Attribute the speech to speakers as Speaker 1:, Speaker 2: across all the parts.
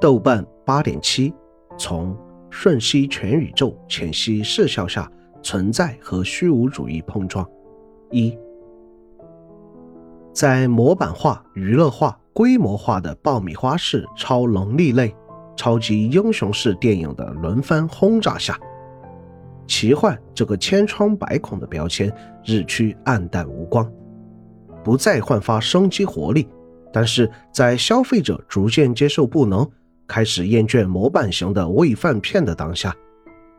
Speaker 1: 豆瓣八点七，从瞬息全宇宙浅析视效下存在和虚无主义碰撞。一，在模板化、娱乐化、规模化的爆米花式超能力类、超级英雄式电影的轮番轰炸下，奇幻这个千疮百孔的标签日趋暗淡无光，不再焕发生机活力。但是在消费者逐渐接受不能、开始厌倦模板型的喂饭片的当下，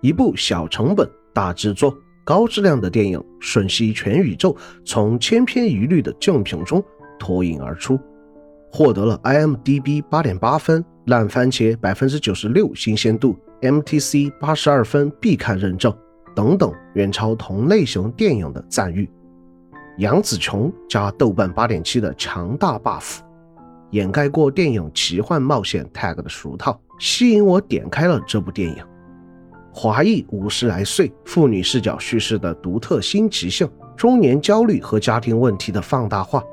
Speaker 1: 一部小成本、大制作、高质量的电影《瞬息全宇宙》从千篇一律的竞品中脱颖而出，获得了 IMDB 八点八分、烂番茄百分之九十六新鲜度、MTC 八十二分必看认证等等远超同类型电影的赞誉。杨紫琼加豆瓣八点七的强大 buff，掩盖过电影奇幻冒险 tag 的俗套，吸引我点开了这部电影。华裔五十来岁妇女视角叙事的独特新奇性，中年焦虑和家庭问题的放大化，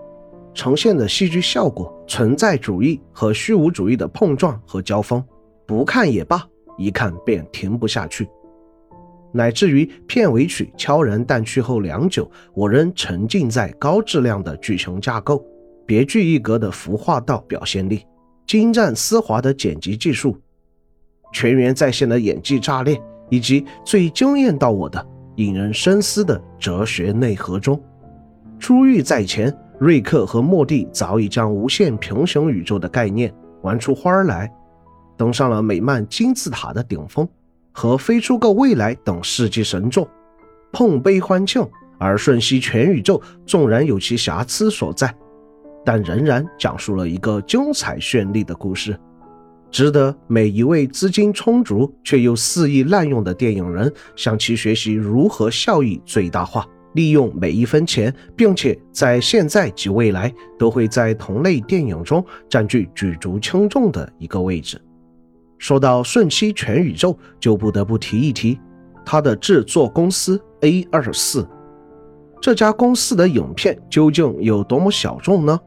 Speaker 1: 呈现的戏剧效果，存在主义和虚无主义的碰撞和交锋，不看也罢，一看便停不下去。乃至于片尾曲悄然淡去后良久，我仍沉浸在高质量的剧情架构、别具一格的服化道表现力、精湛丝滑的剪辑技术、全员在线的演技炸裂，以及最惊艳到我的、引人深思的哲学内核中。珠玉在前，瑞克和莫蒂早已将无限平行宇宙的概念玩出花儿来，登上了美漫金字塔的顶峰。和飞出个未来等世纪神作，碰杯欢庆。而瞬息全宇宙纵然有其瑕疵所在，但仍然讲述了一个精彩绚丽的故事，值得每一位资金充足却又肆意滥用的电影人向其学习如何效益最大化，利用每一分钱，并且在现在及未来都会在同类电影中占据举足轻重的一个位置。说到瞬息全宇宙，就不得不提一提它的制作公司 A 二四。这家公司的影片究竟有多么小众呢？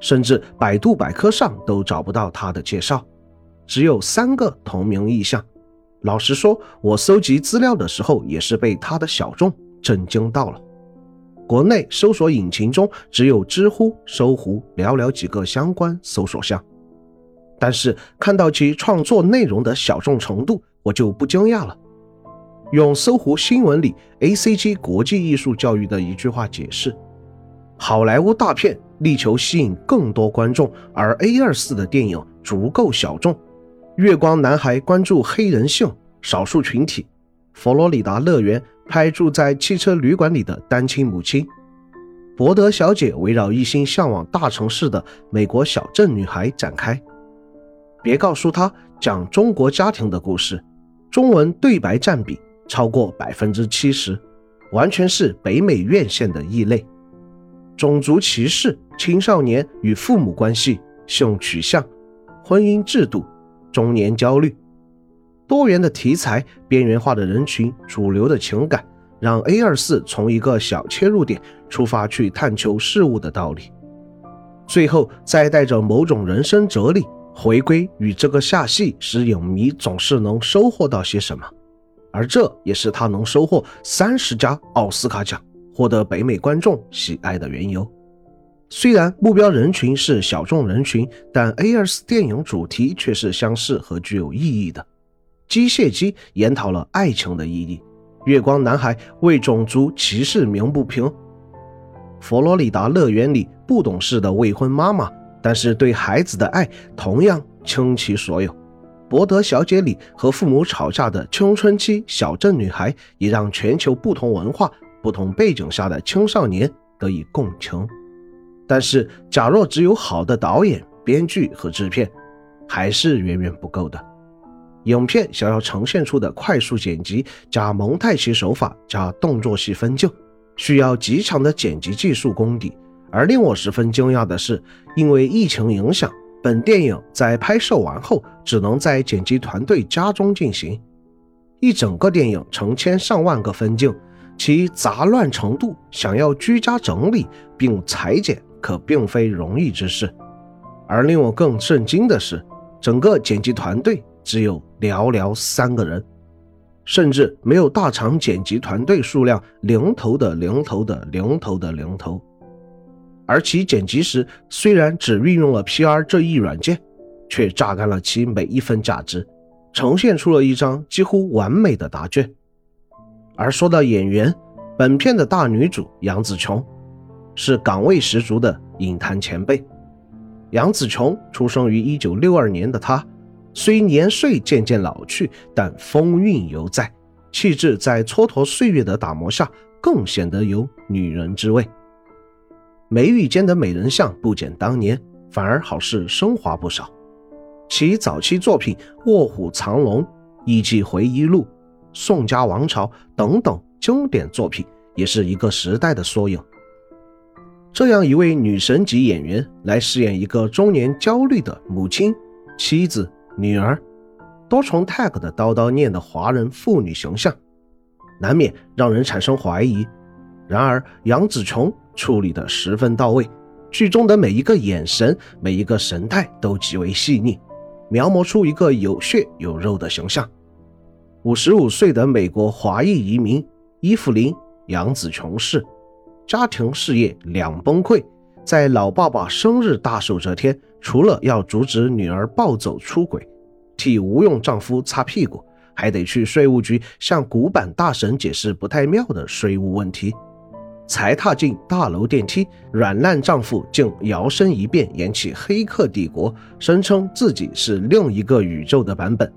Speaker 1: 甚至百度百科上都找不到他的介绍，只有三个同名意象。老实说，我搜集资料的时候也是被他的小众震惊到了。国内搜索引擎中只有知乎、搜狐寥寥几个相关搜索项。但是看到其创作内容的小众程度，我就不惊讶了。用搜狐新闻里 ACG 国际艺术教育的一句话解释：好莱坞大片力求吸引更多观众，而 A 二四的电影足够小众。月光男孩关注黑人性、少数群体；佛罗里达乐园拍住在汽车旅馆里的单亲母亲；博德小姐围绕一心向往大城市的美国小镇女孩展开。别告诉他讲中国家庭的故事，中文对白占比超过百分之七十，完全是北美院线的异类。种族歧视、青少年与父母关系、性取向、婚姻制度、中年焦虑，多元的题材、边缘化的人群、主流的情感，让 A 二四从一个小切入点出发去探求事物的道理，最后再带着某种人生哲理。回归与这个下戏，使影迷总是能收获到些什么，而这也是他能收获三十家奥斯卡奖，获得北美观众喜爱的缘由。虽然目标人群是小众人群，但 A 二四电影主题却是相似和具有意义的。机械姬研讨了爱情的意义，月光男孩为种族歧视鸣不平，佛罗里达乐园里不懂事的未婚妈妈。但是对孩子的爱同样倾其所有。博德小姐里和父母吵架的青春期小镇女孩，也让全球不同文化、不同背景下的青少年得以共情。但是，假若只有好的导演、编剧和制片，还是远远不够的。影片想要呈现出的快速剪辑加蒙太奇手法加动作戏分镜，需要极强的剪辑技术功底。而令我十分惊讶的是，因为疫情影响，本电影在拍摄完后只能在剪辑团队家中进行。一整个电影成千上万个分镜，其杂乱程度，想要居家整理并裁剪，可并非容易之事。而令我更震惊的是，整个剪辑团队只有寥寥三个人，甚至没有大厂剪辑团队数量零头的零头的零头的零头。而其剪辑时虽然只运用了 PR 这一软件，却榨干了其每一分价值，呈现出了一张几乎完美的答卷。而说到演员，本片的大女主杨紫琼，是岗位十足的影坛前辈。杨紫琼出生于一九六二年的她，虽年岁渐渐老去，但风韵犹在，气质在蹉跎岁月的打磨下，更显得有女人之味。眉宇间的美人像不减当年，反而好似升华不少。其早期作品《卧虎藏龙》《以及回忆录》《宋家王朝》等等经典作品，也是一个时代的缩影。这样一位女神级演员来饰演一个中年焦虑的母亲、妻子、女儿，多重 tag 的叨叨念的华人妇女形象，难免让人产生怀疑。然而杨紫琼处理的十分到位，剧中的每一个眼神、每一个神态都极为细腻，描摹出一个有血有肉的形象。五十五岁的美国华裔移民伊芙琳·杨紫琼是。家庭事业两崩溃，在老爸爸生日大寿这天，除了要阻止女儿暴走出轨，替无用丈夫擦屁股，还得去税务局向古板大神解释不太妙的税务问题。才踏进大楼电梯，软烂丈夫竟摇身一变演起《黑客帝国》，声称自己是另一个宇宙的版本，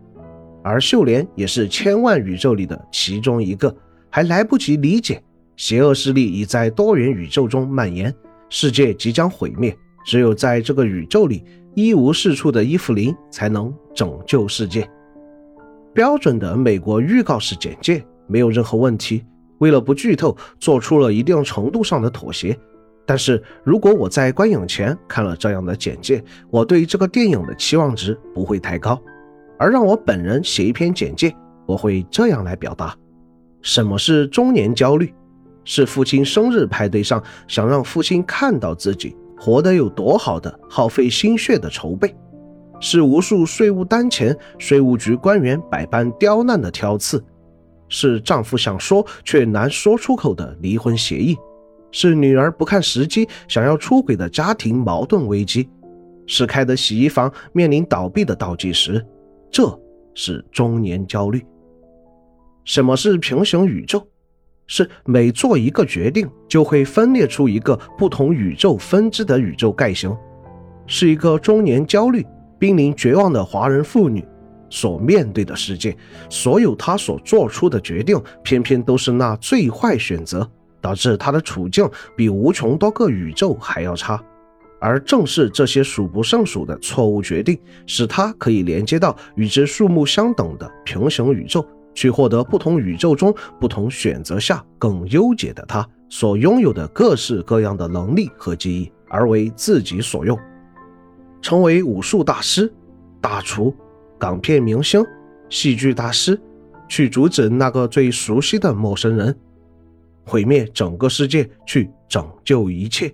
Speaker 1: 而秀莲也是千万宇宙里的其中一个，还来不及理解。邪恶势力已在多元宇宙中蔓延，世界即将毁灭。只有在这个宇宙里一无是处的伊芙琳才能拯救世界。标准的美国预告式简介没有任何问题，为了不剧透，做出了一定程度上的妥协。但是如果我在观影前看了这样的简介，我对这个电影的期望值不会太高。而让我本人写一篇简介，我会这样来表达：什么是中年焦虑？是父亲生日派对上想让父亲看到自己活得有多好的耗费心血的筹备，是无数税务单前税务局官员百般刁难的挑刺，是丈夫想说却难说出口的离婚协议，是女儿不看时机想要出轨的家庭矛盾危机，是开的洗衣房面临倒闭的倒计时，这是中年焦虑。什么是平行宇宙？是每做一个决定，就会分裂出一个不同宇宙分支的宇宙概型，是一个中年焦虑、濒临绝望的华人妇女所面对的世界。所有她所做出的决定，偏偏都是那最坏选择，导致她的处境比无穷多个宇宙还要差。而正是这些数不胜数的错误决定，使他可以连接到与之数目相等的平行宇宙。去获得不同宇宙中不同选择下更优解的他所拥有的各式各样的能力和记忆，而为自己所用，成为武术大师、大厨、港片明星、戏剧大师，去阻止那个最熟悉的陌生人，毁灭整个世界，去拯救一切。